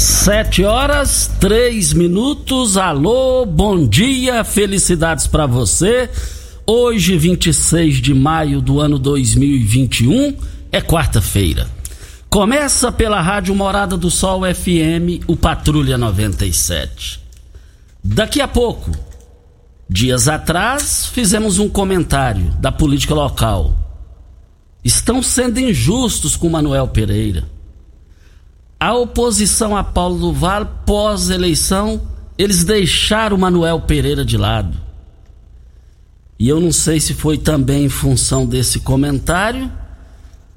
Sete horas, três minutos. Alô, bom dia, felicidades para você. Hoje, 26 de maio do ano 2021, é quarta-feira. Começa pela Rádio Morada do Sol FM, o Patrulha 97. Daqui a pouco, dias atrás, fizemos um comentário da política local. Estão sendo injustos com Manuel Pereira. A oposição a Paulo do Vale, pós-eleição, eles deixaram o Manuel Pereira de lado. E eu não sei se foi também em função desse comentário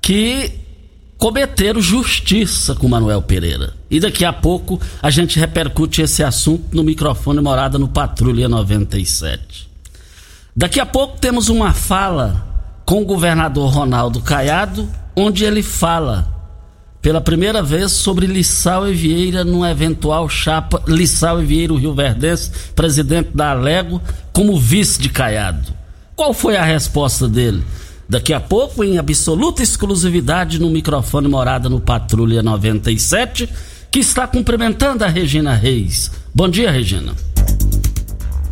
que cometeram justiça com Manuel Pereira. E daqui a pouco a gente repercute esse assunto no microfone Morada no Patrulha 97. Daqui a pouco temos uma fala com o governador Ronaldo Caiado, onde ele fala pela primeira vez sobre Lissau e Vieira numa eventual chapa Lissau e Vieira, o Rio Verdense, presidente da Alego, como vice de Caiado. Qual foi a resposta dele? Daqui a pouco, em absoluta exclusividade, no microfone morada no Patrulha 97, que está cumprimentando a Regina Reis. Bom dia, Regina.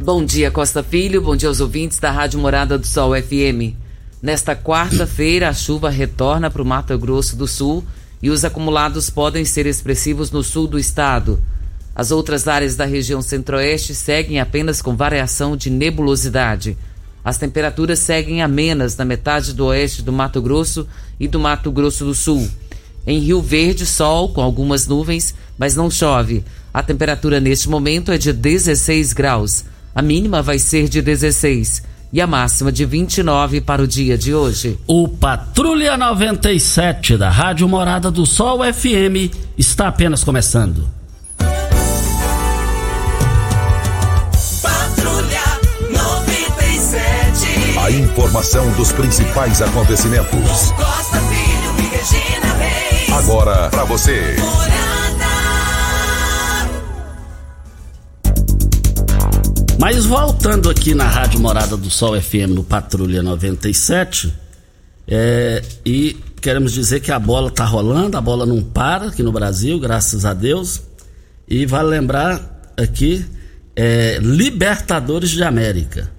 Bom dia, Costa Filho. Bom dia aos ouvintes da Rádio Morada do Sol FM. Nesta quarta-feira, a chuva retorna para o Mato Grosso do Sul e os acumulados podem ser expressivos no sul do estado. As outras áreas da região centro-oeste seguem apenas com variação de nebulosidade. As temperaturas seguem amenas na metade do oeste do Mato Grosso e do Mato Grosso do Sul. Em Rio Verde, sol com algumas nuvens, mas não chove. A temperatura neste momento é de 16 graus. A mínima vai ser de 16 e a máxima de 29 para o dia de hoje. O Patrulha 97 da Rádio Morada do Sol FM está apenas começando. Patrulha 97. A informação dos principais acontecimentos. Costa Filho e Regina Reis. Agora para você. Mas voltando aqui na Rádio Morada do Sol FM no Patrulha 97, é, e queremos dizer que a bola tá rolando, a bola não para aqui no Brasil, graças a Deus. E vale lembrar aqui, é, Libertadores de América.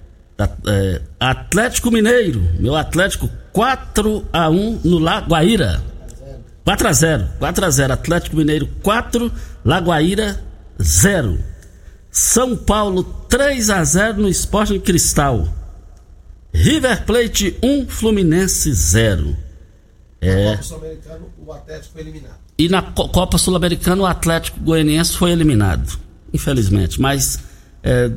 É, Atlético Mineiro, meu Atlético 4 a 1 no Lagoaíra. 4 a 0, 4 a 0, Atlético Mineiro 4, Lagoaíra 0. São Paulo 3 a 0 no Esporte Cristal. River Plate 1, Fluminense 0. É. Copa Sul-Americana, o Atlético foi eliminado. E na Co- Copa Sul-Americana o Atlético Goianiense foi eliminado, infelizmente. Mas é,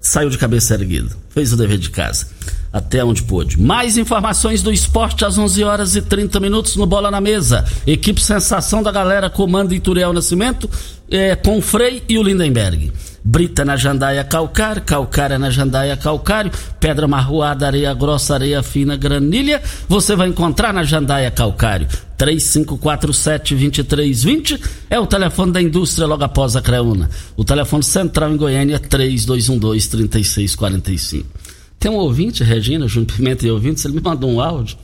saiu de cabeça erguida, fez o dever de casa, até onde pôde. Mais informações do esporte às 11 horas e 30 minutos no Bola na Mesa. Equipe Sensação da Galera comanda Ituriel Nascimento é, com o Frei e o Lindenberg. Brita na jandaia calcário, calcária na jandaia calcário, pedra marroada, areia grossa, areia fina, granilha, você vai encontrar na jandaia calcário. 3547-2320 é o telefone da indústria logo após a Creuna. O telefone central em Goiânia é 3212-3645. Tem um ouvinte, Regina, Júnior Pimenta e ouvintes, ele me mandou um áudio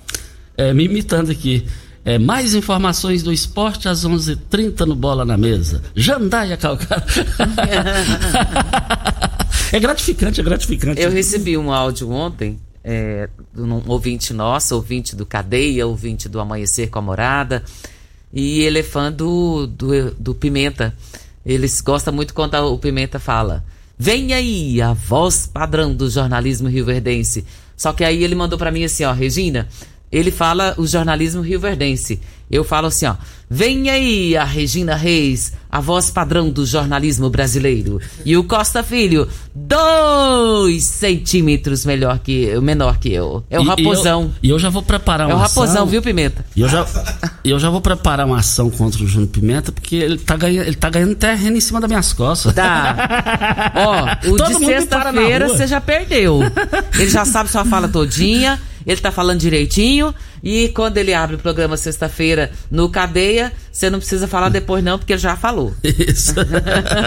é, me imitando aqui. É, mais informações do esporte às 11:30 h 30 no Bola na Mesa. Jandaia Calcário. é gratificante, é gratificante. Eu recebi um áudio ontem é, de um ouvinte nosso, ouvinte do Cadeia, ouvinte do Amanhecer com a Morada, e ele é fã do, do, do Pimenta. Eles gostam muito quando o Pimenta fala. Vem aí a voz padrão do jornalismo rioverdense. Só que aí ele mandou para mim assim, ó, Regina, ele fala o jornalismo rioverdense. Eu falo assim, ó. Vem aí a Regina Reis, a voz padrão do jornalismo brasileiro. E o Costa Filho, dois centímetros melhor que, menor que eu. É o E- raposão. E eu, e eu já vou preparar é uma o raposão, ação. viu, Pimenta? E eu já, eu já vou preparar uma ação contra o Júnior Pimenta, porque ele tá ganhando, ele tá ganhando terreno em cima das minhas costas. Tá. Ó, o Todo de sexta-feira você já perdeu. Ele já sabe sua fala todinha, ele tá falando direitinho. E quando ele abre o programa sexta-feira no Cadeia, você não precisa falar depois, não, porque já falou. Isso.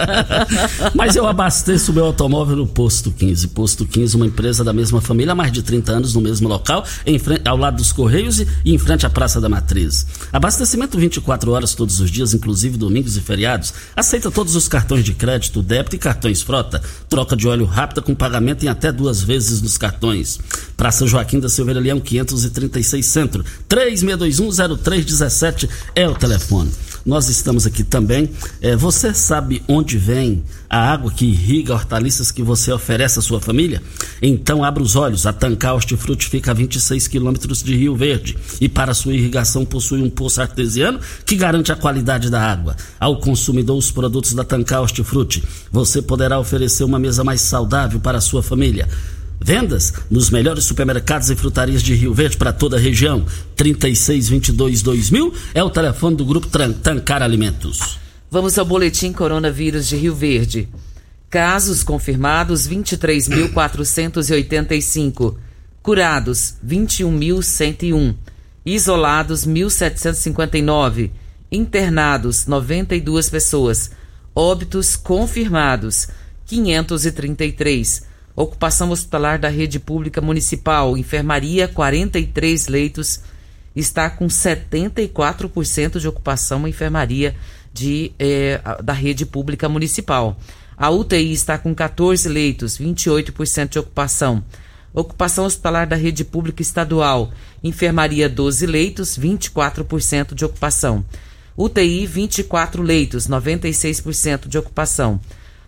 Mas eu abasteço o meu automóvel no Posto 15. Posto 15, uma empresa da mesma família há mais de 30 anos no mesmo local, em frente, ao lado dos Correios e, e em frente à Praça da Matriz. Abastecimento 24 horas todos os dias, inclusive domingos e feriados. Aceita todos os cartões de crédito, débito e cartões frota. Troca de óleo rápida com pagamento em até duas vezes nos cartões. Praça Joaquim da Silveira Leão, 536 Centro. 36210317 é o telefone. Nós estamos aqui também. É, você sabe onde vem a água que irriga hortaliças que você oferece à sua família? Então abra os olhos. A Tancar Hortifruti fica a 26 quilômetros de Rio Verde e para sua irrigação possui um poço artesiano que garante a qualidade da água. Ao consumidor os produtos da Tancar Hortifruti, você poderá oferecer uma mesa mais saudável para a sua família. Vendas nos melhores supermercados e frutarias de Rio Verde para toda a região. 3622-2000 é o telefone do Grupo Tancar Alimentos. Vamos ao boletim coronavírus de Rio Verde. Casos confirmados 23.485. Curados 21.101. Isolados 1.759. Internados 92 pessoas. Óbitos confirmados 533. Ocupação hospitalar da rede pública municipal, enfermaria 43 leitos, está com 74% de ocupação a enfermaria de, eh, da rede pública municipal. A UTI está com 14 leitos, 28% de ocupação. Ocupação hospitalar da rede pública estadual, enfermaria 12 leitos, 24% de ocupação. UTI 24 leitos, 96% de ocupação.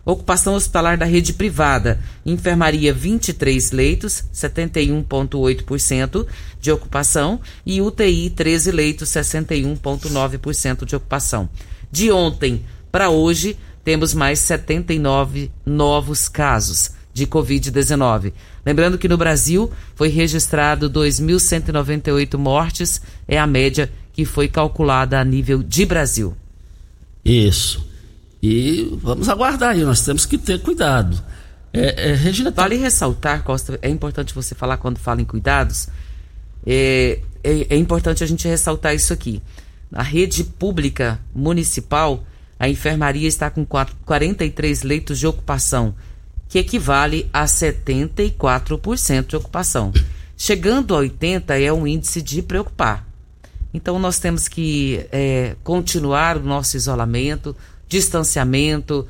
Ocupação hospitalar da rede privada, enfermaria 23 leitos, 71,8% de ocupação, e UTI 13 leitos, 61,9% de ocupação. De ontem para hoje, temos mais 79 novos casos de Covid-19. Lembrando que no Brasil foi registrado 2.198 mortes, é a média que foi calculada a nível de Brasil. Isso. E vamos aguardar aí, nós temos que ter cuidado. É, é, Regina, tá- Vale ressaltar, Costa, é importante você falar quando fala em cuidados, é, é, é importante a gente ressaltar isso aqui. Na rede pública municipal, a enfermaria está com quatro- 43 leitos de ocupação, que equivale a 74% de ocupação. Chegando a 80% é um índice de preocupar. Então nós temos que é, continuar o nosso isolamento, distanciamento.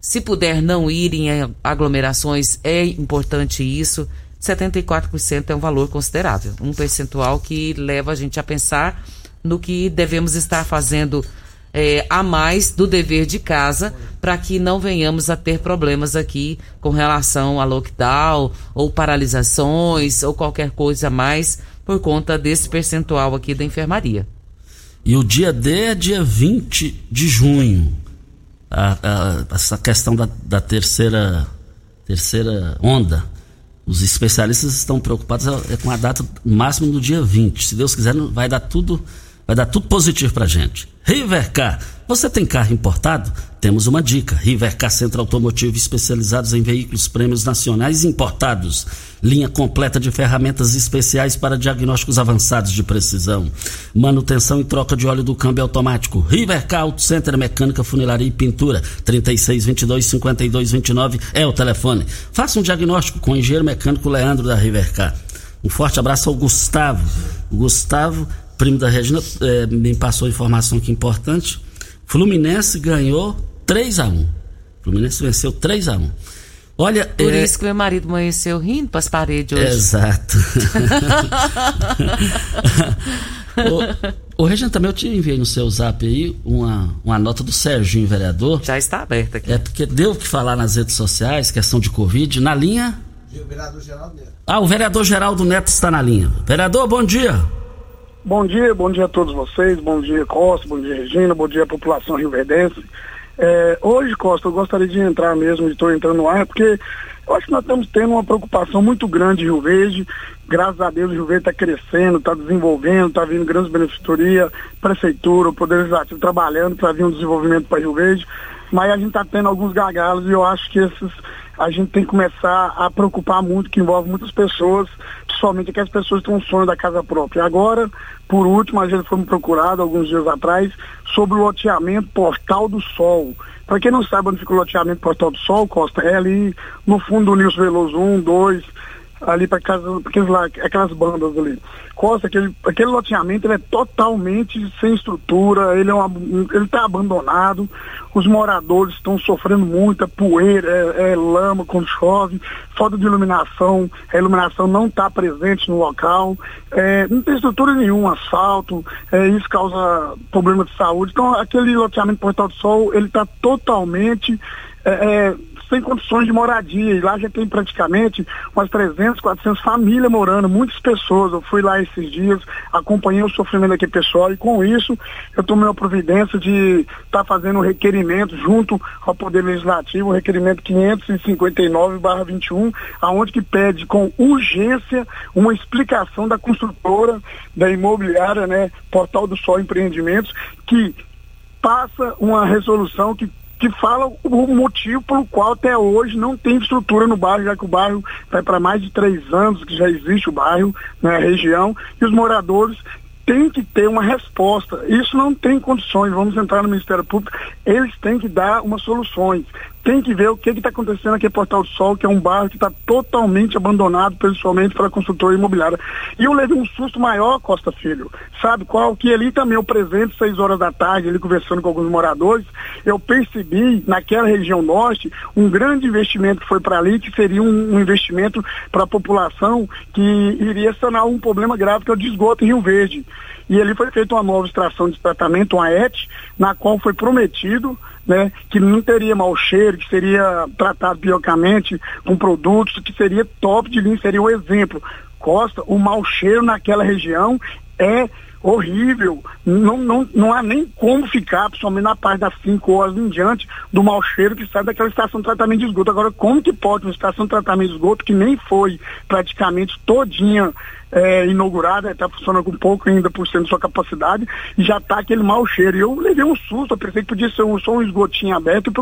Se puder não ir em aglomerações, é importante isso. 74% é um valor considerável, um percentual que leva a gente a pensar no que devemos estar fazendo eh, a mais do dever de casa para que não venhamos a ter problemas aqui com relação a lockdown ou paralisações ou qualquer coisa a mais por conta desse percentual aqui da enfermaria. E o dia D é dia 20 de junho. A- a- essa questão da, da terceira terceira onda. Os especialistas estão preocupados é, é com a data máxima do dia 20. Se Deus quiser, vai dar tudo, vai dar tudo positivo pra gente. Rivercar, você tem carro importado? Temos uma dica. Rivercar Centro Automotivo especializados em veículos prêmios nacionais importados. Linha completa de ferramentas especiais para diagnósticos avançados de precisão. Manutenção e troca de óleo do câmbio automático. Rivercar Auto Center Mecânica, Funilaria e Pintura. 3622-5229 é o telefone. Faça um diagnóstico com o engenheiro mecânico Leandro da Rivercar. Um forte abraço ao Gustavo. Gustavo primo da Regina, é, me passou informação que importante. Fluminense ganhou 3 a 1 Fluminense venceu 3 a 1 Olha. Por é... isso que meu marido amanheceu rindo para as paredes hoje. Exato. o, o Regina, também eu te enviei no seu zap aí uma, uma nota do Serginho, vereador. Já está aberta aqui. É porque deu o que falar nas redes sociais, questão de Covid, na linha. O vereador Geraldo Neto. Ah, o vereador Geraldo Neto está na linha. Vereador, bom dia. Bom dia, bom dia a todos vocês, bom dia Costa, bom dia Regina, bom dia população rioverdense. É, hoje, Costa, eu gostaria de entrar mesmo, estou entrando no ar, porque eu acho que nós estamos tendo uma preocupação muito grande em Rio Verde. Graças a Deus o Rio Verde está crescendo, está desenvolvendo, está vindo grandes benefeitorias, prefeitura, o Poder Legislativo trabalhando para vir um desenvolvimento para Rio Verde. Mas a gente está tendo alguns gargalos e eu acho que esses a gente tem que começar a preocupar muito, que envolve muitas pessoas, principalmente aquelas pessoas que têm um sonho da casa própria. Agora, por último, a gente foi procurado alguns dias atrás sobre o loteamento Portal do Sol. Para quem não sabe onde fica o loteamento Portal do Sol, Costa, é ali no fundo do Nilson Veloso 1, 2, ali para aquelas, lá, aquelas bandas ali. Costa, aquele, aquele loteamento ele é totalmente sem estrutura, ele é ele está abandonado, os moradores estão sofrendo muita poeira, é, é, lama quando chove, falta de iluminação, a iluminação não está presente no local, é, não tem estrutura nenhuma, asfalto, é, isso causa problema de saúde. Então aquele loteamento Portal do Sol, ele está totalmente é, é sem condições de moradia. E lá já tem praticamente umas 300, 400 famílias morando, muitas pessoas. Eu fui lá esses dias, acompanhei o sofrimento daquele pessoal e com isso eu tomei a providência de estar tá fazendo um requerimento junto ao Poder Legislativo, o requerimento 559-21, aonde que pede com urgência uma explicação da construtora, da imobiliária, né, Portal do Sol Empreendimentos, que passa uma resolução que que fala o motivo pelo qual até hoje não tem estrutura no bairro, já que o bairro vai para mais de três anos que já existe o bairro na né, região, e os moradores têm que ter uma resposta. Isso não tem condições, vamos entrar no Ministério Público, eles têm que dar umas soluções tem que ver o que está acontecendo aqui em Portal do Sol, que é um bairro que está totalmente abandonado, principalmente pela construtora imobiliária. E eu levei um susto maior, Costa Filho. Sabe qual? Que ali também, eu presente, seis horas da tarde, ali conversando com alguns moradores, eu percebi naquela região norte um grande investimento que foi para ali, que seria um, um investimento para a população que iria sanar um problema grave que é o de esgoto em Rio Verde. E ali foi feita uma nova extração de tratamento, uma ET, na qual foi prometido né, que não teria mau cheiro, que seria tratado biologicamente com produtos, que seria top de linha, seria o um exemplo. Costa, o mau cheiro naquela região é horrível. Não, não, não há nem como ficar, principalmente na parte das 5 horas em diante, do mau cheiro que sai daquela estação de tratamento de esgoto. Agora, como que pode uma estação de tratamento de esgoto que nem foi praticamente todinha é, inaugurada, está funcionando com pouco ainda por cento de sua capacidade, e já está aquele mau cheiro. E eu levei um susto, pensei que podia ser um, só um esgotinho aberto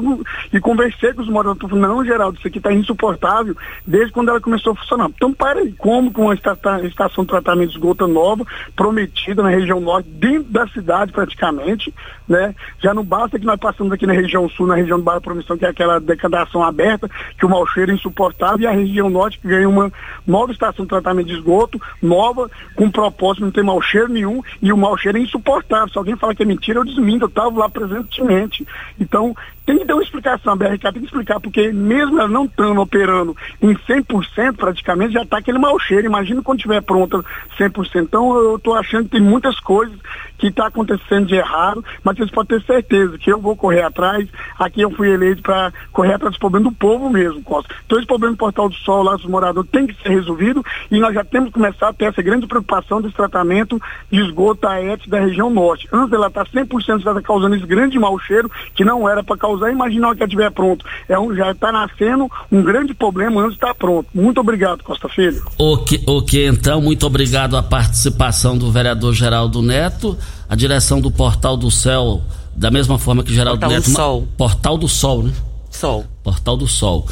e, conversei com os moradores. Não, Geraldo, isso aqui está insuportável desde quando ela começou a funcionar. Então, para aí, como com uma estação, de tratamento de esgoto nova, prometida na região norte, dentro da cidade praticamente, né? Já não basta que nós passamos aqui na região sul, na região do Bairro Promissão, que é aquela decadação aberta, que o mau cheiro é insuportável, e a região norte que ganha uma nova estação de tratamento de esgoto, nova, com propósito, não tem mau cheiro nenhum, e o mau cheiro é insuportável. Se alguém fala que é mentira, eu desminto, eu estava lá presentemente. Então, tem que dar uma explicação, a BRK tem que explicar, porque mesmo ela não estando operando em 100% praticamente, já está aquele mau cheiro. Imagina quando estiver pronta 100%. Então, eu estou achando que tem muitas coisas que está acontecendo de errado, mas vocês podem ter certeza que eu vou correr atrás. Aqui eu fui eleito para correr atrás dos problemas do povo mesmo, Costa. Então esse problema do Portal do Sol lá dos moradores tem que ser resolvido e nós já temos que começar a ter essa grande preocupação desse tratamento de esgoto AET da região norte. Antes ela está 100% já tá causando esse grande mau cheiro que não era para causar, imagina que ela estiver pronto. É um, já está nascendo um grande problema antes de estar tá pronto. Muito obrigado, Costa Filho. Ok, ok, então, muito obrigado a participação do vereador Geraldo Neto a direção do Portal do Céu, da mesma forma que Geraldo Portal Neto. Do Sol. Portal do Sol, né? Sol. Portal do Sol.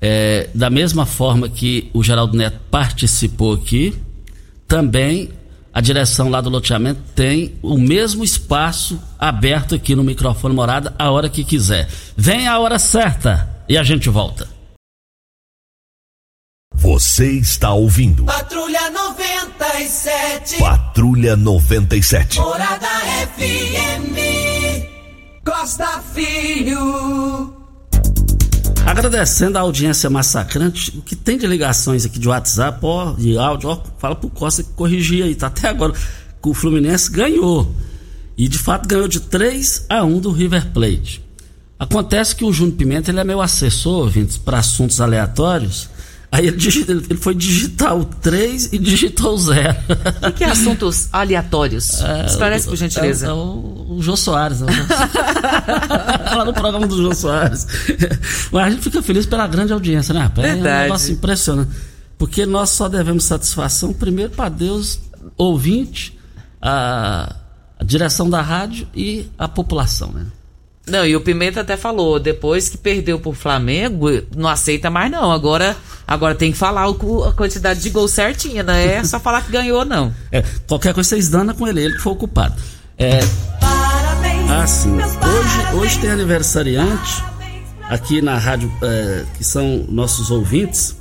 É, da mesma forma que o Geraldo Neto participou aqui, também a direção lá do loteamento tem o mesmo espaço aberto aqui no microfone morada a hora que quiser. Vem a hora certa e a gente volta. Você está ouvindo. Patrulha 97. Patrulha 97. Morada FM. Costa Filho. Agradecendo a audiência massacrante, o que tem de ligações aqui de WhatsApp, ó, de áudio, ó, fala pro Costa que corrigir aí, tá até agora que o Fluminense ganhou. E de fato ganhou de 3 a 1 do River Plate. Acontece que o Júnior Pimenta ele é meu assessor, ouvintes, para assuntos aleatórios. Aí ele, digita, ele foi digitar o 3 e digitou o 0. O que é assuntos aleatórios? É, Esclarece, por gentileza. É, é o, o Jô Soares. É Lá no programa do Jô Soares. Mas a gente fica feliz pela grande audiência, né, rapaz? É um Verdade. negócio impressionante. Porque nós só devemos satisfação, primeiro, para Deus, ouvinte, a, a direção da rádio e a população, né? Não, e o Pimenta até falou, depois que perdeu pro Flamengo, não aceita mais não. Agora, agora tem que falar o- a quantidade de gols certinha, não é só falar que ganhou, não. É, qualquer coisa vocês dana com ele, ele que foi o culpado. É, Parabéns. Ah, sim. Hoje, parabéns. hoje tem aniversariante aqui na rádio, é, que são nossos ouvintes.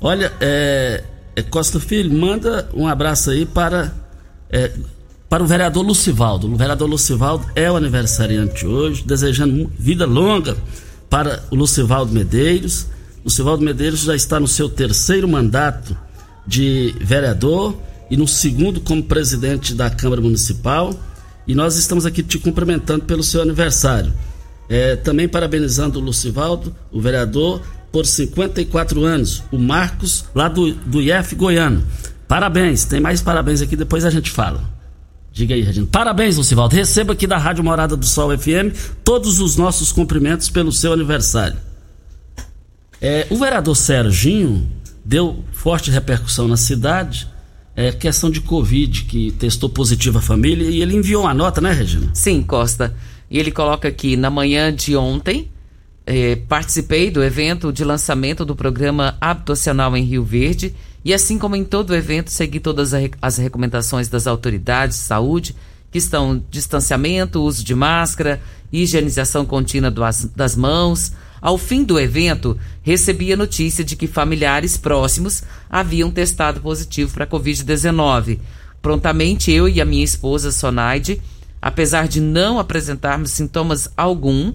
Olha, é, é, Costa Filho, manda um abraço aí para, é, para o vereador Lucivaldo. O vereador Lucivaldo é o aniversariante hoje, desejando vida longa para o Lucivaldo Medeiros. Lucivaldo Medeiros já está no seu terceiro mandato de vereador e no segundo como presidente da Câmara Municipal. E nós estamos aqui te cumprimentando pelo seu aniversário. É, também parabenizando o Lucivaldo, o vereador, por 54 anos. O Marcos, lá do, do IF Goiano. Parabéns, tem mais parabéns aqui, depois a gente fala. Diga aí, Regina. Parabéns, Lucivaldo. Receba aqui da Rádio Morada do Sol FM todos os nossos cumprimentos pelo seu aniversário. É, o vereador Serginho deu forte repercussão na cidade. É questão de Covid, que testou positivo a família, e ele enviou uma nota, né, Regina? Sim, Costa. E ele coloca aqui, na manhã de ontem, eh, participei do evento de lançamento do programa habitacional em Rio Verde e assim como em todo o evento, segui todas as recomendações das autoridades de saúde, que estão distanciamento, uso de máscara, higienização contínua das mãos. Ao fim do evento, recebi a notícia de que familiares próximos haviam testado positivo para a Covid-19. Prontamente, eu e a minha esposa, Sonaide, apesar de não apresentarmos sintomas algum,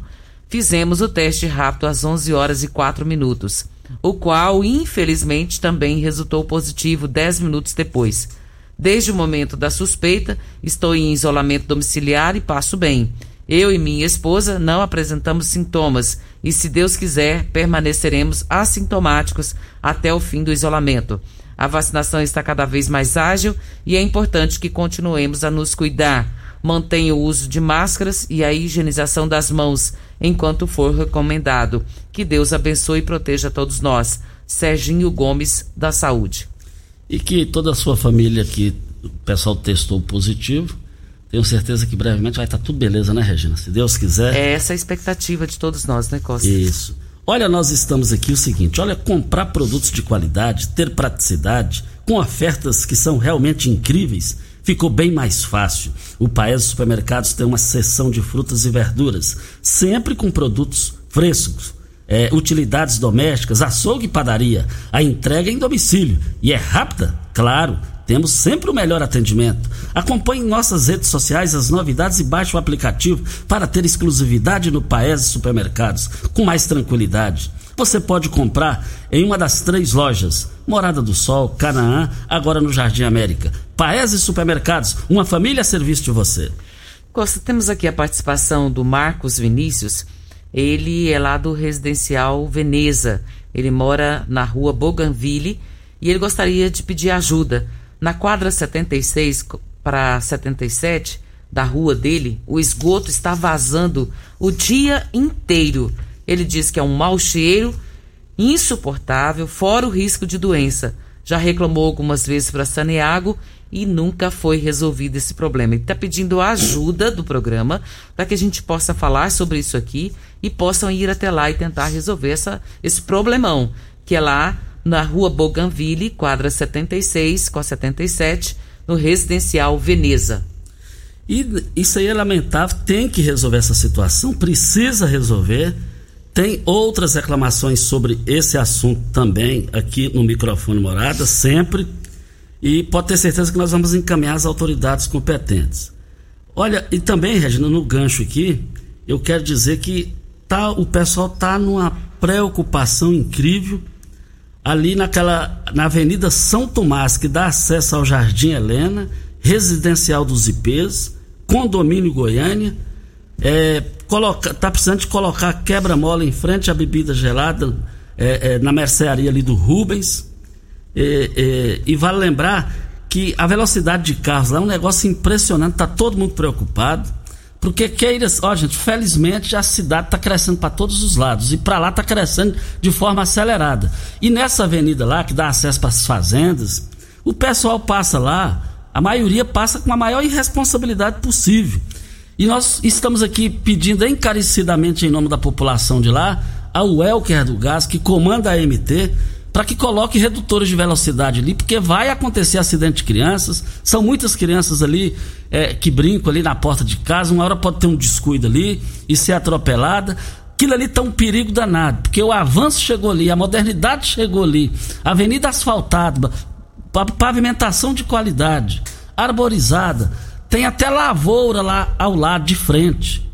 fizemos o teste rápido às 11 horas e 4 minutos, o qual, infelizmente, também resultou positivo 10 minutos depois. Desde o momento da suspeita, estou em isolamento domiciliar e passo bem. Eu e minha esposa não apresentamos sintomas e, se Deus quiser, permaneceremos assintomáticos até o fim do isolamento. A vacinação está cada vez mais ágil e é importante que continuemos a nos cuidar. Mantenha o uso de máscaras e a higienização das mãos enquanto for recomendado. Que Deus abençoe e proteja todos nós. Serginho Gomes, da Saúde. E que toda a sua família que o pessoal testou positivo, tenho certeza que brevemente vai estar tudo beleza, né, Regina? Se Deus quiser. É essa a expectativa de todos nós, né, Costa? Isso. Olha, nós estamos aqui o seguinte: olha, comprar produtos de qualidade, ter praticidade, com ofertas que são realmente incríveis, ficou bem mais fácil. O Paes Supermercados tem uma seção de frutas e verduras, sempre com produtos frescos. é, utilidades domésticas, açougue e padaria. A entrega é em domicílio. E é rápida? Claro. Temos sempre o melhor atendimento. Acompanhe nossas redes sociais as novidades e baixe o aplicativo para ter exclusividade no Paes Supermercados, com mais tranquilidade. Você pode comprar em uma das três lojas: Morada do Sol, Canaã, agora no Jardim América. Paese Supermercados, uma família a serviço de você. Costa, temos aqui a participação do Marcos Vinícius. Ele é lá do residencial Veneza. Ele mora na rua Bougainville e ele gostaria de pedir ajuda. Na quadra 76 para 77 da rua dele, o esgoto está vazando o dia inteiro. Ele diz que é um mau cheiro insuportável, fora o risco de doença. Já reclamou algumas vezes para Saneago e nunca foi resolvido esse problema. Ele está pedindo a ajuda do programa para que a gente possa falar sobre isso aqui e possam ir até lá e tentar resolver essa, esse problemão, que é lá na rua Bougainville, quadra 76 com a 77, no residencial Veneza. E isso aí é lamentável, tem que resolver essa situação, precisa resolver. Tem outras reclamações sobre esse assunto também aqui no microfone Morada, sempre. E pode ter certeza que nós vamos encaminhar as autoridades competentes. Olha, e também, Regina, no gancho aqui, eu quero dizer que tá, o pessoal tá numa preocupação incrível ali naquela na Avenida São Tomás, que dá acesso ao Jardim Helena, residencial dos IPs, condomínio Goiânia, é, coloca, tá precisando de colocar quebra-mola em frente à bebida gelada é, é, na mercearia ali do Rubens. É, é, e vale lembrar que a velocidade de carros lá é um negócio impressionante, tá todo mundo preocupado. Porque queira, ó gente, felizmente a cidade está crescendo para todos os lados e para lá está crescendo de forma acelerada. E nessa avenida lá que dá acesso para as fazendas, o pessoal passa lá, a maioria passa com a maior irresponsabilidade possível. E nós estamos aqui pedindo encarecidamente em nome da população de lá, ao Elker do Gás, que comanda a MT, para que coloque redutores de velocidade ali, porque vai acontecer acidente de crianças. São muitas crianças ali é, que brincam ali na porta de casa, uma hora pode ter um descuido ali e ser atropelada. Aquilo ali tá um perigo danado, porque o avanço chegou ali, a modernidade chegou ali, avenida asfaltada, pavimentação de qualidade, arborizada tem até lavoura lá ao lado, de frente.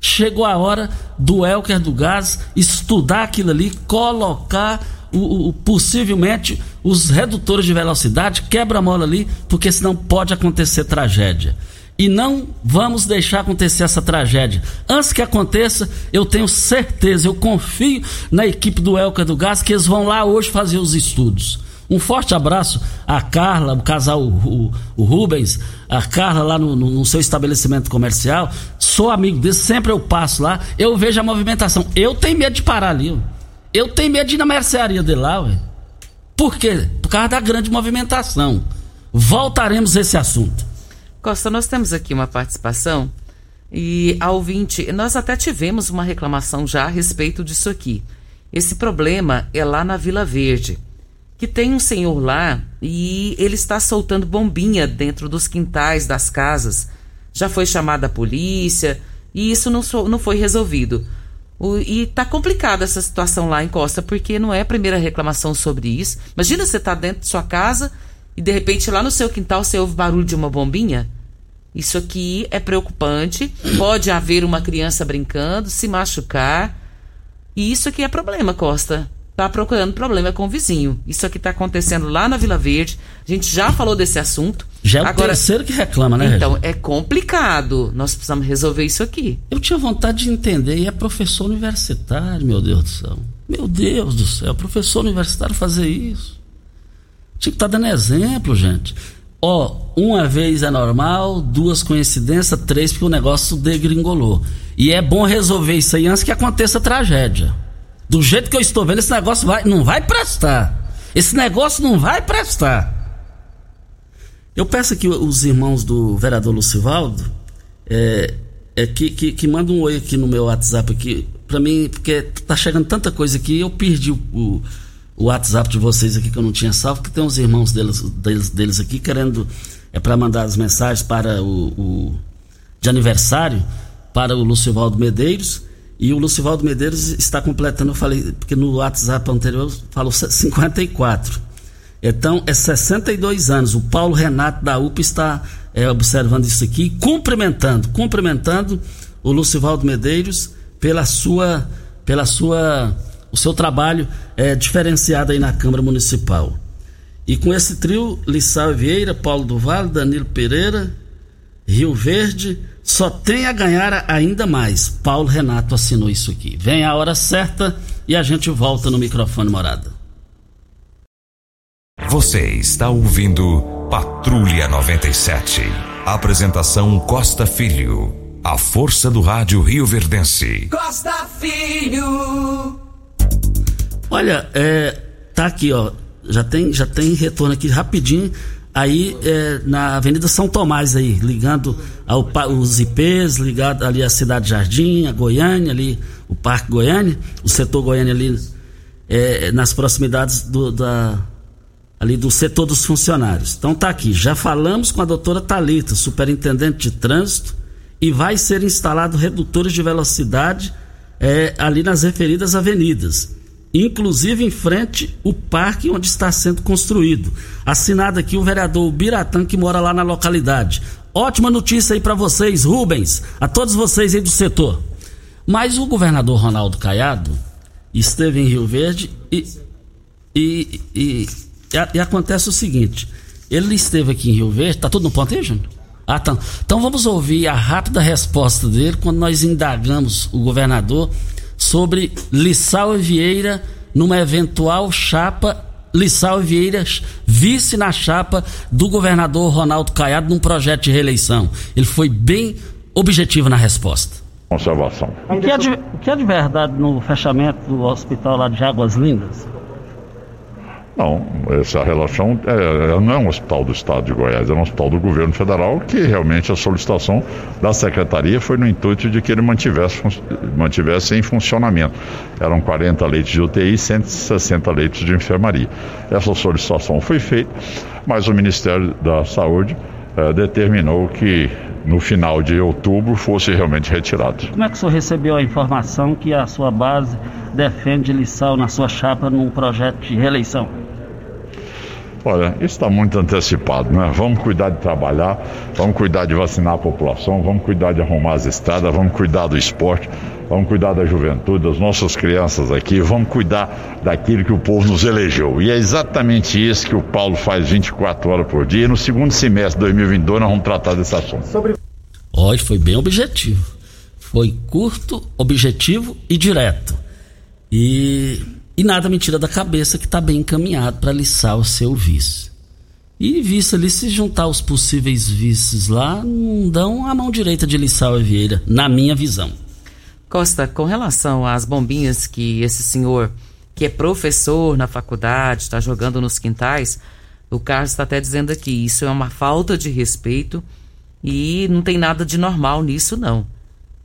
Chegou a hora do Elker do Gás estudar aquilo ali, colocar o, o, possivelmente os redutores de velocidade, quebra-mola ali, porque senão pode acontecer tragédia. E não vamos deixar acontecer essa tragédia. Antes que aconteça, eu tenho certeza, eu confio na equipe do Elker do Gás que eles vão lá hoje fazer os estudos. Um forte abraço a Carla, o casal o, o Rubens, a Carla lá no, no, no, seu estabelecimento comercial. Sou amigo dele, sempre eu passo lá, eu vejo a movimentação. Eu tenho medo de parar ali. Eu tenho medo de ir na mercearia dele lá, ué. Por quê? Por causa da grande movimentação. Voltaremos a esse assunto. Costa, nós temos aqui uma participação e a ouvinte, nós até tivemos uma reclamação já a respeito disso aqui. Esse problema é lá na Vila Verde que tem um senhor lá e ele está soltando bombinha dentro dos quintais das casas. Já foi chamada a polícia e isso não, não foi resolvido. O, e tá complicada essa situação lá em Costa, porque não é a primeira reclamação sobre isso. Imagina você tá dentro de sua casa e de repente lá no seu quintal você ouve barulho de uma bombinha. Isso aqui é preocupante. Pode haver uma criança brincando, se machucar. E isso aqui é problema, Costa está procurando problema com o vizinho. Isso aqui está acontecendo lá na Vila Verde. A gente já falou desse assunto. Já é o Agora, terceiro que reclama, né? Então, é complicado. Nós precisamos resolver isso aqui. Eu tinha vontade de entender. E é professor universitário, meu Deus do céu. Meu Deus do céu, professor universitário fazer isso. Tinha que estar tá dando exemplo, gente. Ó, uma vez é normal, duas coincidências, três porque o negócio degringolou. E é bom resolver isso aí antes que aconteça tragédia. Do jeito que eu estou vendo, esse negócio vai, não vai prestar. Esse negócio não vai prestar. Eu peço aqui os irmãos do vereador Lucivaldo é, é que, que, que mandem um oi aqui no meu WhatsApp aqui para mim, porque tá chegando tanta coisa aqui, eu perdi o, o, o, WhatsApp de vocês aqui que eu não tinha salvo, porque tem uns irmãos deles, deles, deles aqui querendo é para mandar as mensagens para o, o de aniversário para o Lucivaldo Medeiros e o Lucivaldo Medeiros está completando, eu falei, porque no WhatsApp anterior falou 54. Então, é 62 anos. O Paulo Renato da UPA está é, observando isso aqui, cumprimentando, cumprimentando o Lucivaldo Medeiros pela sua, pela sua o seu trabalho é, diferenciado aí na Câmara Municipal. E com esse trio, Lissau Vieira, Paulo do Vale, Danilo Pereira, Rio Verde, só tem a ganhar ainda mais. Paulo Renato assinou isso aqui. Vem a hora certa e a gente volta no microfone morada. Você está ouvindo Patrulha 97. Apresentação Costa Filho. A força do rádio Rio Verdense. Costa Filho. Olha, é, tá aqui, ó. Já tem, já tem retorno aqui rapidinho. Aí é, na Avenida São Tomás aí, ligando ao, os IPs, ligado ali à Cidade Jardim, a Goiânia, ali o Parque Goiânia, o setor Goiânia ali é, nas proximidades do, da, ali do setor dos funcionários. Então tá aqui, já falamos com a doutora Talita, superintendente de trânsito, e vai ser instalado redutores de velocidade é, ali nas referidas avenidas, inclusive em frente o parque onde está sendo construído. Assinado aqui o vereador Biratã que mora lá na localidade. Ótima notícia aí para vocês, Rubens, a todos vocês aí do setor. Mas o governador Ronaldo Caiado esteve em Rio Verde e, e, e, e, acontece o seguinte: ele esteve aqui em Rio Verde, tá tudo no ponto aí, Júnior? Ah, tá. Então vamos ouvir a rápida resposta dele quando nós indagamos o governador sobre Lissau Vieira numa eventual chapa Lissau Vieira vice na chapa do governador Ronaldo Caiado num projeto de reeleição. Ele foi bem objetivo na resposta. Conservação. O que é de, o que é de verdade no fechamento do hospital lá de Águas Lindas? Não, essa relação é, não é um hospital do Estado de Goiás, é um hospital do governo federal que realmente a solicitação da secretaria foi no intuito de que ele mantivesse, mantivesse em funcionamento. Eram 40 leitos de UTI e 160 leitos de enfermaria. Essa solicitação foi feita, mas o Ministério da Saúde é, determinou que no final de outubro fosse realmente retirado. Como é que o senhor recebeu a informação que a sua base defende Lissau na sua chapa num projeto de reeleição? Olha, isso está muito antecipado, né? Vamos cuidar de trabalhar, vamos cuidar de vacinar a população, vamos cuidar de arrumar as estradas, vamos cuidar do esporte, vamos cuidar da juventude, das nossas crianças aqui, vamos cuidar daquilo que o povo nos elegeu. E é exatamente isso que o Paulo faz 24 horas por dia. E no segundo semestre de 2022 nós vamos tratar desse assunto. Sobre... Hoje foi bem objetivo. Foi curto, objetivo e direto. E e nada me tira da cabeça que está bem encaminhado para lissar o seu vice. E vice ali, se juntar os possíveis vices lá, não dão a mão direita de Lissau Vieira, na minha visão. Costa, com relação às bombinhas que esse senhor, que é professor na faculdade, está jogando nos quintais, o Carlos está até dizendo aqui, isso é uma falta de respeito e não tem nada de normal nisso, não.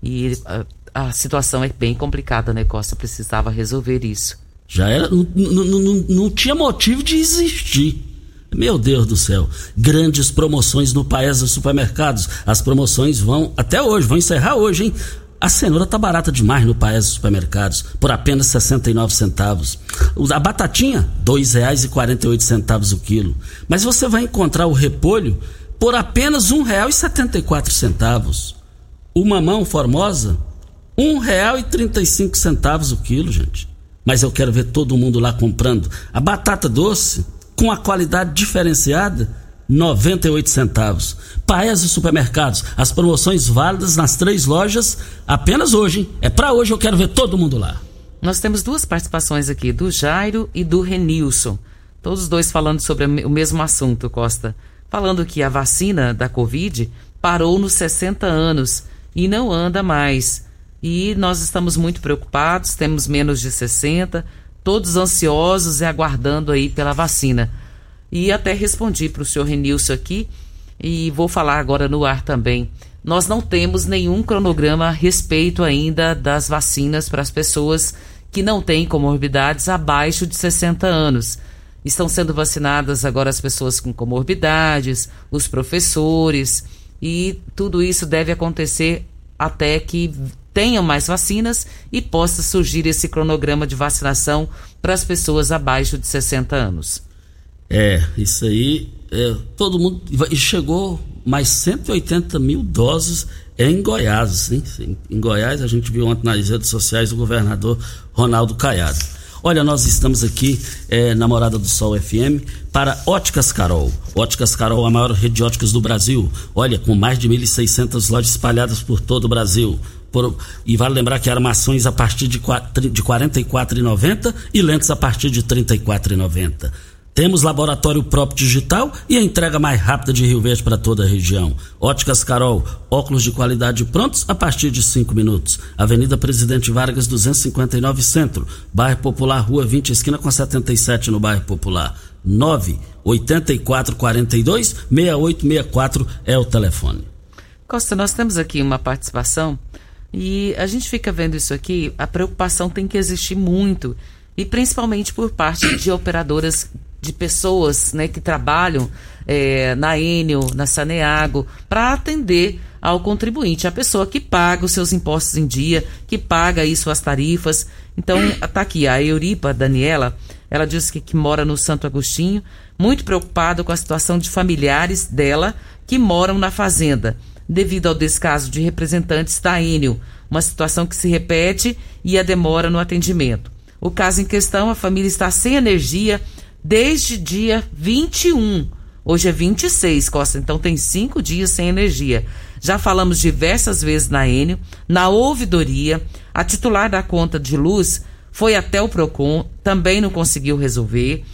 E a, a situação é bem complicada, né, Costa? Precisava resolver isso. Já era. Não, não, não, não tinha motivo de existir. Meu Deus do céu. Grandes promoções no Paes dos Supermercados. As promoções vão até hoje, vão encerrar hoje, hein? A cenoura tá barata demais no Paes dos Supermercados, por apenas 69 centavos. A batatinha, R$ 2,48 o quilo. Mas você vai encontrar o repolho por apenas R$ 1,74. O mamão formosa, R$ 1,35 o quilo, gente mas eu quero ver todo mundo lá comprando. A batata doce, com a qualidade diferenciada, 98 centavos. Paes e supermercados, as promoções válidas nas três lojas, apenas hoje, hein? É para hoje, eu quero ver todo mundo lá. Nós temos duas participações aqui, do Jairo e do Renilson. Todos dois falando sobre o mesmo assunto, Costa. Falando que a vacina da Covid parou nos 60 anos e não anda mais e nós estamos muito preocupados, temos menos de 60, todos ansiosos e aguardando aí pela vacina. E até respondi para o senhor Renilson aqui, e vou falar agora no ar também. Nós não temos nenhum cronograma a respeito ainda das vacinas para as pessoas que não têm comorbidades abaixo de 60 anos. Estão sendo vacinadas agora as pessoas com comorbidades, os professores, e tudo isso deve acontecer até que tenham mais vacinas e possa surgir esse cronograma de vacinação para as pessoas abaixo de 60 anos. É, isso aí, é, todo mundo. E chegou mais 180 mil doses em Goiás, hein? Em Goiás, a gente viu ontem nas redes sociais o governador Ronaldo Caiado. Olha, nós estamos aqui é, na Morada do Sol FM para Óticas Carol. Óticas Carol, a maior rede de óticas do Brasil. Olha, com mais de 1.600 lojas espalhadas por todo o Brasil. Por, e vale lembrar que armações a partir de, de R$ 44,90 e lentes a partir de R$ 34,90. Temos laboratório próprio digital e a entrega mais rápida de Rio Verde para toda a região. Óticas Carol, óculos de qualidade prontos a partir de 5 minutos. Avenida Presidente Vargas 259 Centro, Bairro Popular, Rua 20, esquina com 77 no Bairro Popular. 9 84 42 6864 é o telefone. Costa, nós temos aqui uma participação e a gente fica vendo isso aqui, a preocupação tem que existir muito e principalmente por parte de operadoras de pessoas né, que trabalham é, na Enel, na Saneago, para atender ao contribuinte, a pessoa que paga os seus impostos em dia, que paga aí suas tarifas. Então, tá aqui, a Euripa Daniela, ela diz que, que mora no Santo Agostinho, muito preocupada com a situação de familiares dela que moram na fazenda, devido ao descaso de representantes da Enel, uma situação que se repete e a demora no atendimento. O caso em questão, a família está sem energia, desde dia 21. Hoje é 26, Costa, então tem cinco dias sem energia. Já falamos diversas vezes na Enio, na ouvidoria, a titular da conta de luz foi até o PROCON, também não conseguiu resolver.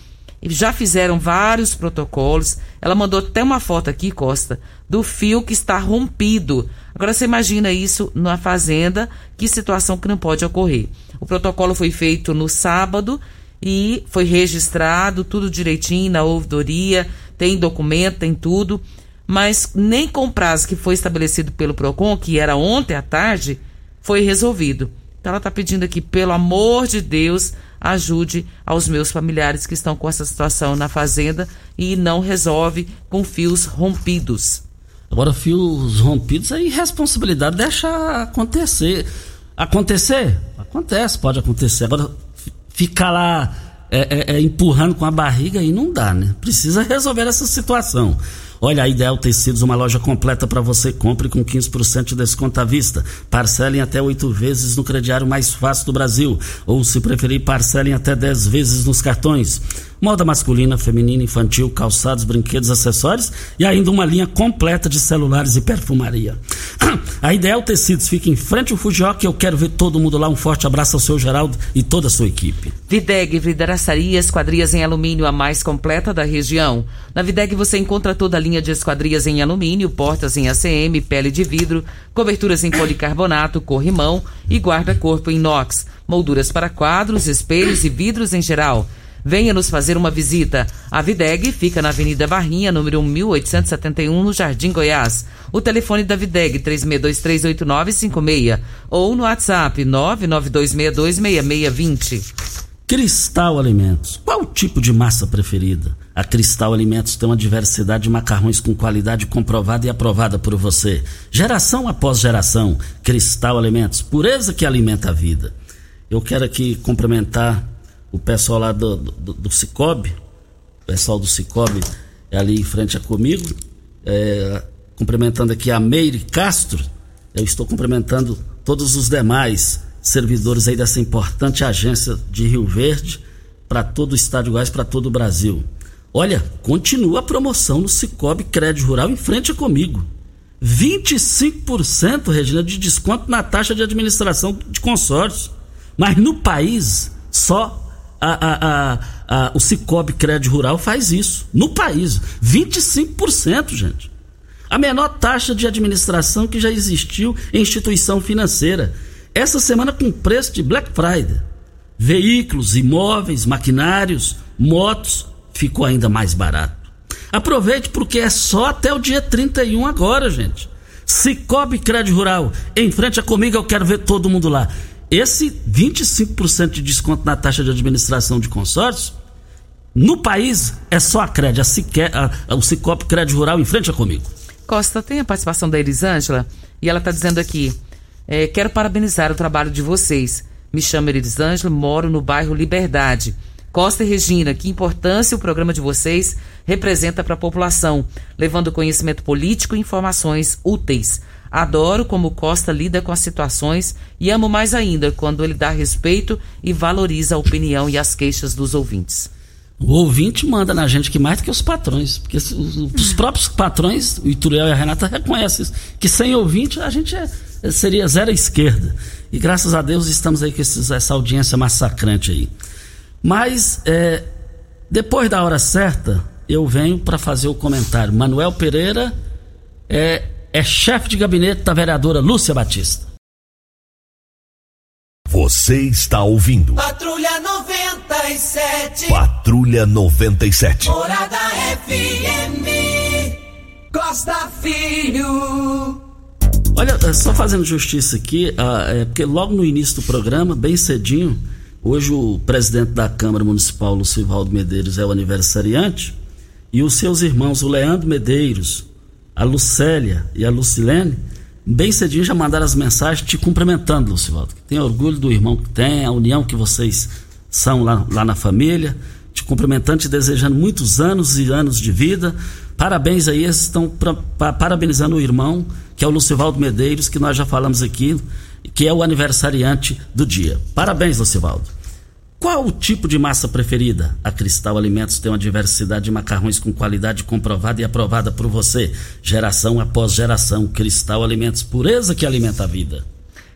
Já fizeram vários protocolos. Ela mandou até uma foto aqui, Costa, do fio que está rompido. Agora você imagina isso na fazenda, que situação que não pode ocorrer. O protocolo foi feito no sábado e foi registrado tudo direitinho na ouvidoria, tem documento, tem tudo, mas nem com o prazo que foi estabelecido pelo PROCON, que era ontem à tarde, foi resolvido. Então ela está pedindo aqui, pelo amor de Deus, ajude aos meus familiares que estão com essa situação na fazenda e não resolve com fios rompidos. Agora, fios rompidos é irresponsabilidade, deixa acontecer. Acontecer? Acontece, pode acontecer. Agora, ficar lá é, é, é, empurrando com a barriga aí não dá, né? Precisa resolver essa situação. Olha, a Ideal Tecidos, uma loja completa para você. Compre com 15% de desconto à vista. Parcelem até oito vezes no crediário mais fácil do Brasil. Ou, se preferir, parcelem até 10 vezes nos cartões. Moda masculina, feminina, infantil, calçados, brinquedos, acessórios e ainda uma linha completa de celulares e perfumaria. A Ideal Tecidos fica em frente ao Fujioka e eu quero ver todo mundo lá. Um forte abraço ao seu Geraldo e toda a sua equipe. Videg, vidraçaria, esquadrias em alumínio, a mais completa da região. Na Videg você encontra toda a linha de esquadrias em alumínio, portas em ACM, pele de vidro, coberturas em policarbonato, corrimão e guarda-corpo inox, molduras para quadros, espelhos e vidros em geral. Venha nos fazer uma visita. A Videg fica na Avenida Barrinha, número 1871, no Jardim Goiás. O telefone da Videg, 36238956. Ou no WhatsApp, 992626620. Cristal Alimentos. Qual o tipo de massa preferida? A Cristal Alimentos tem uma diversidade de macarrões com qualidade comprovada e aprovada por você. Geração após geração. Cristal Alimentos. Pureza que alimenta a vida. Eu quero aqui cumprimentar o pessoal lá do, do, do Cicobi, o pessoal do Cicobi é ali em frente a comigo, é, cumprimentando aqui a Meire Castro, eu estou cumprimentando todos os demais servidores aí dessa importante agência de Rio Verde para todo o estado de Goiás, para todo o Brasil. Olha, continua a promoção no Cicobi Crédito Rural em frente a comigo. 25%, Regina, de desconto na taxa de administração de consórcio. Mas no país, só a, a, a, o Cicobi Crédito Rural faz isso. No país. 25%, gente. A menor taxa de administração que já existiu em instituição financeira. Essa semana com preço de Black Friday. Veículos, imóveis, maquinários, motos, ficou ainda mais barato. Aproveite porque é só até o dia 31 agora, gente. Cicobi Crédito Rural, em frente a comigo, eu quero ver todo mundo lá. Esse 25% de desconto na taxa de administração de consórcio, no país é só a Crédito, a, Cique, a, a, o Cicobi Crédito Rural em frente a comigo. Costa, tem a participação da Elisângela e ela está dizendo aqui: é, quero parabenizar o trabalho de vocês. Me chamo Elisângela, moro no bairro Liberdade. Costa e Regina, que importância o programa de vocês representa para a população, levando conhecimento político e informações úteis. Adoro como Costa lida com as situações e amo mais ainda quando ele dá respeito e valoriza a opinião e as queixas dos ouvintes. O ouvinte manda na gente que mais do que os patrões, porque os, os próprios patrões, o Ituriel e a Renata reconhecem isso, que sem ouvinte a gente é, seria zero à esquerda. E graças a Deus estamos aí com esses, essa audiência massacrante aí. Mas é, depois da hora certa, eu venho para fazer o comentário. Manuel Pereira é é chefe de gabinete da vereadora Lúcia Batista. Você está ouvindo. Patrulha 97. Patrulha 97. Morada FM. Costa Filho. Olha, só fazendo justiça aqui, ah, é porque logo no início do programa, bem cedinho, hoje o presidente da Câmara Municipal, Lucivaldo Medeiros, é o aniversariante, e os seus irmãos, o Leandro Medeiros, a Lucélia e a Lucilene, bem cedinho já mandaram as mensagens te cumprimentando, Lucivaldo. Tem orgulho do irmão que tem, a união que vocês são lá, lá na família, te cumprimentando, te desejando muitos anos e anos de vida. Parabéns aí, eles estão pra, pra, parabenizando o irmão, que é o Lucivaldo Medeiros, que nós já falamos aqui, que é o aniversariante do dia. Parabéns, Lucivaldo. Qual o tipo de massa preferida? A Cristal Alimentos tem uma diversidade de macarrões com qualidade comprovada e aprovada por você, geração após geração. Cristal Alimentos, pureza que alimenta a vida.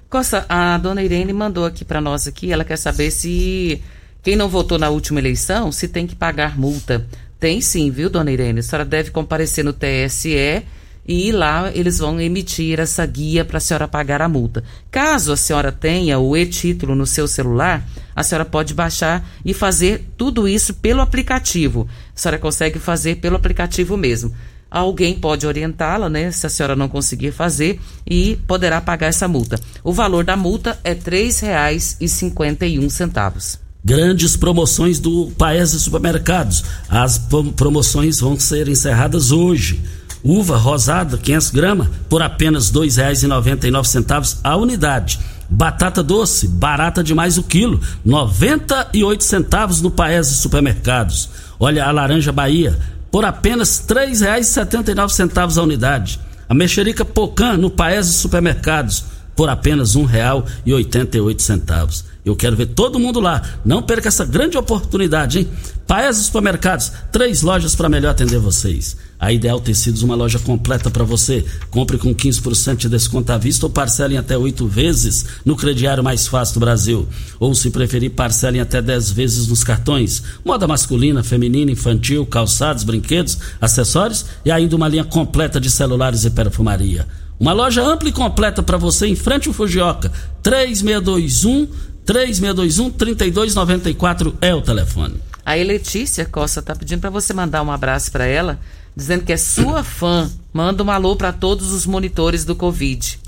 Costa, a dona Irene mandou aqui para nós aqui, ela quer saber se quem não votou na última eleição, se tem que pagar multa. Tem sim, viu, dona Irene? A senhora deve comparecer no TSE e lá eles vão emitir essa guia para a senhora pagar a multa. Caso a senhora tenha o e-título no seu celular, a senhora pode baixar e fazer tudo isso pelo aplicativo. A senhora consegue fazer pelo aplicativo mesmo. Alguém pode orientá-la, né, se a senhora não conseguir fazer, e poderá pagar essa multa. O valor da multa é R$ 3,51. Grandes promoções do Paese Supermercados. As promoções vão ser encerradas hoje. Uva rosada, 500 gramas, por apenas R$ 2,99 a unidade. Batata doce, barata demais o quilo, 98 centavos no Paese Supermercados. Olha a laranja Bahia, por apenas R$ 3,79 a unidade. A mexerica Pocã no Paese Supermercados, por apenas R$ 1,88. Eu quero ver todo mundo lá. Não perca essa grande oportunidade, hein? Paese Supermercados, três lojas para melhor atender vocês. A Ideal Tecidos, uma loja completa para você. Compre com 15% de desconto à vista ou parcelem até oito vezes no crediário mais fácil do Brasil. Ou, se preferir, parcelem até 10 vezes nos cartões. Moda masculina, feminina, infantil, calçados, brinquedos, acessórios e ainda uma linha completa de celulares e perfumaria. Uma loja ampla e completa para você em frente ao Fujioka. 3621 3621 3294 é o telefone. A Letícia Costa tá pedindo para você mandar um abraço para ela dizendo que é sua fã. Manda um alô para todos os monitores do Covid.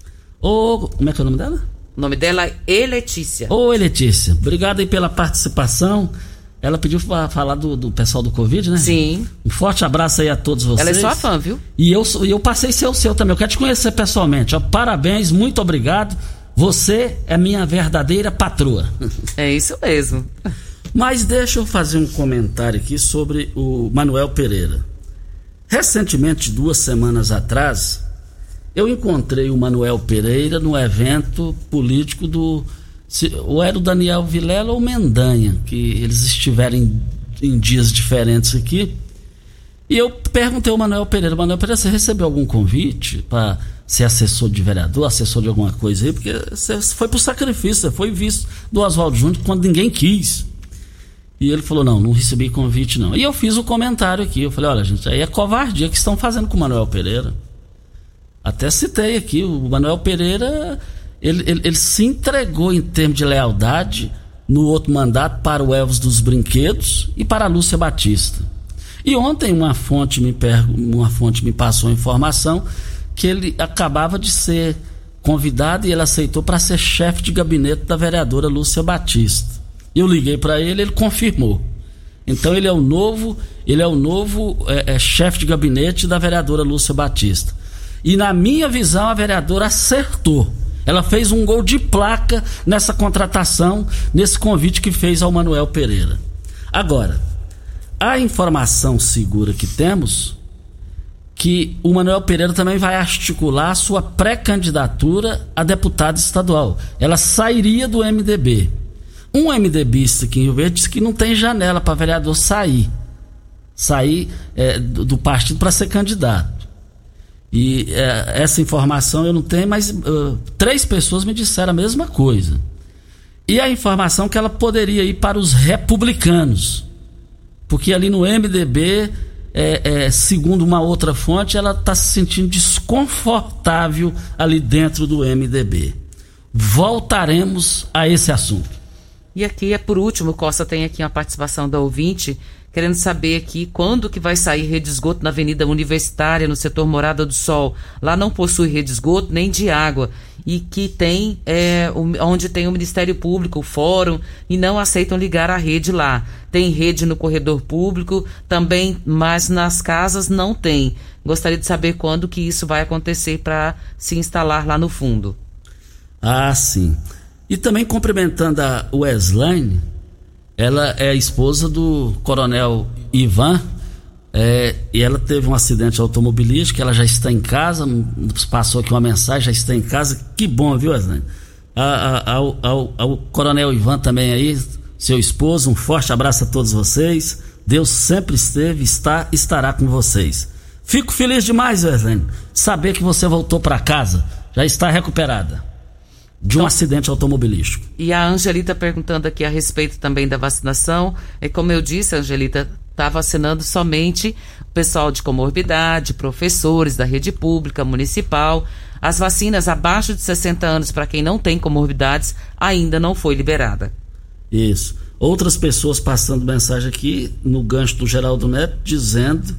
Ô, como é que é o nome dela? O nome dela é Eletícia. Ô, Eletícia, obrigado aí pela participação. Ela pediu para falar do, do, pessoal do Covid, né? Sim. Um forte abraço aí a todos vocês. Ela é sua fã, viu? E eu, eu passei ser o seu também. Eu quero te conhecer pessoalmente. Ó, parabéns, muito obrigado. Você é minha verdadeira patroa. É isso mesmo. Mas deixa eu fazer um comentário aqui sobre o Manuel Pereira. Recentemente, duas semanas atrás, eu encontrei o Manuel Pereira no evento político do. Ou era o Daniel Vilela ou Mendanha, que eles estiveram em, em dias diferentes aqui. E eu perguntei ao Manuel Pereira: Manuel Pereira, você recebeu algum convite para ser assessor de vereador, assessor de alguma coisa aí? Porque você foi pro sacrifício, você foi visto do Oswaldo Júnior quando ninguém quis. E ele falou: não, não recebi convite, não. E eu fiz o comentário aqui. Eu falei: olha, gente, aí é covardia que estão fazendo com o Manuel Pereira. Até citei aqui: o Manuel Pereira, ele, ele, ele se entregou em termos de lealdade no outro mandato para o Elvis dos Brinquedos e para a Lúcia Batista. E ontem uma fonte me, uma fonte me passou informação que ele acabava de ser convidado e ele aceitou para ser chefe de gabinete da vereadora Lúcia Batista. Eu liguei para ele, ele confirmou. Então ele é o novo, ele é o novo é, é, chefe de gabinete da vereadora Lúcia Batista. E na minha visão a vereadora acertou. Ela fez um gol de placa nessa contratação, nesse convite que fez ao Manuel Pereira. Agora, a informação segura que temos que o Manuel Pereira também vai articular sua pré-candidatura a deputado estadual. Ela sairia do MDB. Um MDBista aqui em Rio Verde disse que não tem janela para vereador sair. Sair é, do, do, partido para ser candidato. E é, essa informação eu não tenho, mas uh, três pessoas me disseram a mesma coisa. E a informação que ela poderia ir para os republicanos. Porque ali no MDB, é, é, segundo uma outra fonte, ela está se sentindo desconfortável ali dentro do MDB. Voltaremos a esse assunto. E aqui é por último, Costa tem aqui uma participação da ouvinte querendo saber aqui quando que vai sair rede de esgoto na Avenida Universitária, no setor Morada do Sol. Lá não possui rede de esgoto nem de água e que tem é, onde tem o Ministério Público, o Fórum, e não aceitam ligar a rede lá. Tem rede no corredor público, também, mas nas casas não tem. Gostaria de saber quando que isso vai acontecer para se instalar lá no fundo. Ah, sim. E também cumprimentando a Weslane, ela é esposa do coronel Ivan, é, e ela teve um acidente automobilístico, ela já está em casa, passou aqui uma mensagem, já está em casa. Que bom, viu, Weslane? Ao, ao, ao coronel Ivan também aí, seu esposo, um forte abraço a todos vocês. Deus sempre esteve, está, estará com vocês. Fico feliz demais, Weslane, saber que você voltou para casa, já está recuperada de um então, acidente automobilístico. E a Angelita perguntando aqui a respeito também da vacinação. É como eu disse, Angelita, está vacinando somente o pessoal de comorbidade, professores da rede pública, municipal. As vacinas abaixo de 60 anos para quem não tem comorbidades ainda não foi liberada. Isso. Outras pessoas passando mensagem aqui no gancho do Geraldo Neto dizendo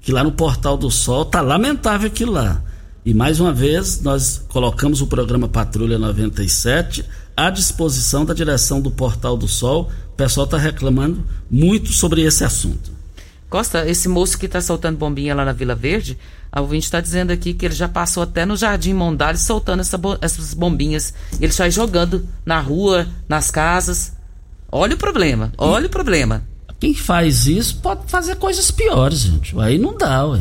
que lá no Portal do Sol tá lamentável aquilo lá e mais uma vez, nós colocamos o programa Patrulha 97 à disposição da direção do Portal do Sol. O pessoal está reclamando muito sobre esse assunto. Costa, esse moço que está soltando bombinha lá na Vila Verde, a ouvinte está dizendo aqui que ele já passou até no Jardim Mondales soltando essa, essas bombinhas. Ele sai jogando na rua, nas casas. Olha o problema, olha e, o problema. Quem faz isso pode fazer coisas piores, gente. Aí não dá, ué.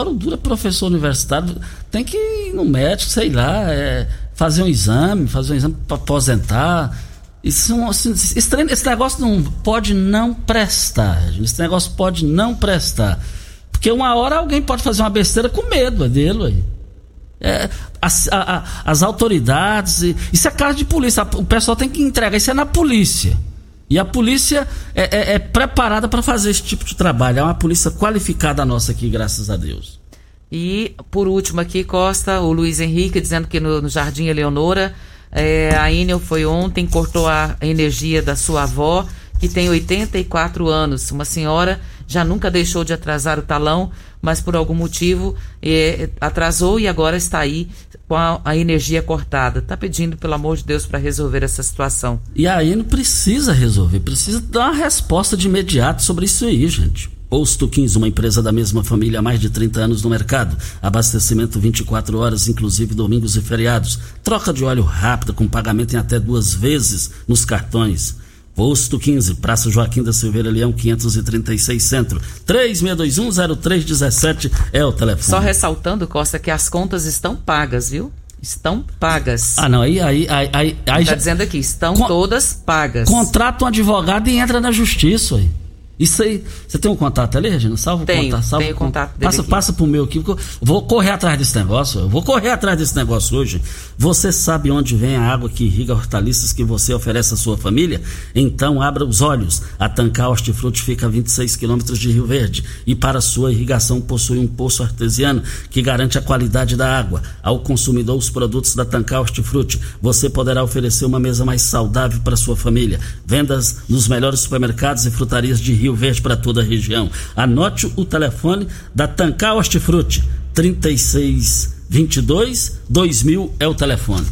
Ora, dura professor universitário, tem que ir no médico, sei lá, é, fazer um exame, fazer um exame para aposentar. Isso, assim, esse, esse, negócio não pode não prestar. Esse negócio pode não prestar. Porque uma hora alguém pode fazer uma besteira com medo é dele. É, as, a, as autoridades. Isso é caso de polícia. O pessoal tem que entregar. Isso é na polícia. E a polícia é, é, é preparada para fazer esse tipo de trabalho. É uma polícia qualificada nossa aqui, graças a Deus. E, por último, aqui, Costa, o Luiz Henrique dizendo que no, no Jardim Eleonora, é, a Enel foi ontem, cortou a energia da sua avó, que tem 84 anos. Uma senhora já nunca deixou de atrasar o talão, mas por algum motivo atrasou e agora está aí com a, a energia cortada. Está pedindo, pelo amor de Deus, para resolver essa situação. E aí não precisa resolver, precisa dar uma resposta de imediato sobre isso aí, gente. Posto 15, uma empresa da mesma família há mais de 30 anos no mercado. Abastecimento 24 horas, inclusive domingos e feriados. Troca de óleo rápida com pagamento em até duas vezes nos cartões. Posto 15, Praça Joaquim da Silveira Leão, 536 Centro. 36210317 é o telefone. Só ressaltando, Costa, que as contas estão pagas, viu? Estão pagas. Ah, não, aí. aí, aí, aí, aí tá já... dizendo aqui, estão Con... todas pagas. Contrata um advogado e entra na justiça, aí. Isso aí, você tem um contato ali, Regina? Salva tenho, o contato. Salva tenho o contato dele passa, aqui. passa pro meu aqui. Vou correr atrás desse negócio. Eu vou correr atrás desse negócio hoje. Você sabe onde vem a água que irriga hortaliças que você oferece à sua família? Então abra os olhos. A Tancar Hortifruti fica a 26 quilômetros de Rio Verde e para sua irrigação possui um poço artesiano que garante a qualidade da água. Ao consumidor os produtos da Tancar Hortifruti, você poderá oferecer uma mesa mais saudável para sua família. Vendas nos melhores supermercados e frutarias de Rio Verde para toda a região. Anote o telefone da Tancar Hortifruti, 3622 2000 é o telefone.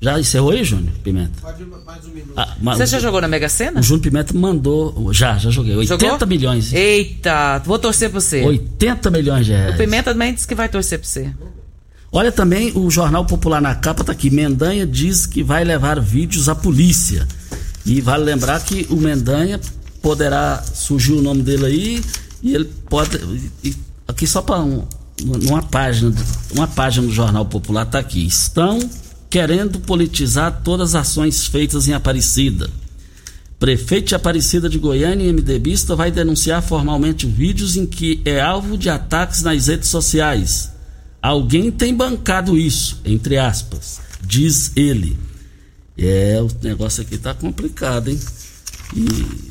Já encerrou aí, Júnior Pimenta? Pode mais um minuto. Ah, Você já jogou na Mega Sena? O Júnior Pimenta mandou. Já, já joguei. 80 jogou? milhões. Eita, vou torcer pra você. 80 milhões de reais. O Pimenta também disse que vai torcer pra você. Olha também, o Jornal Popular na capa tá aqui. Mendanha diz que vai levar vídeos à polícia. E vale lembrar que o Mendanha poderá surgir o nome dele aí e ele pode. E, aqui só para um, uma página, uma página do Jornal Popular tá aqui. Estão querendo politizar todas as ações feitas em Aparecida. Prefeito de Aparecida de Goiânia e MDBista vai denunciar formalmente vídeos em que é alvo de ataques nas redes sociais. Alguém tem bancado isso, entre aspas, diz ele. É, o negócio aqui tá complicado, hein? E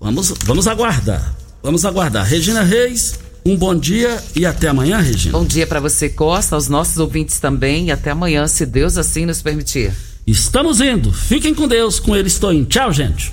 vamos, vamos aguardar. Vamos aguardar. Regina Reis, um bom dia e até amanhã, Regina. Bom dia para você, Costa, aos nossos ouvintes também e até amanhã, se Deus assim nos permitir. Estamos indo. Fiquem com Deus, com ele estou indo. Tchau, gente.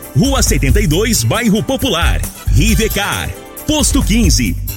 Rua 72, Bairro Popular. Rivecar. Posto 15.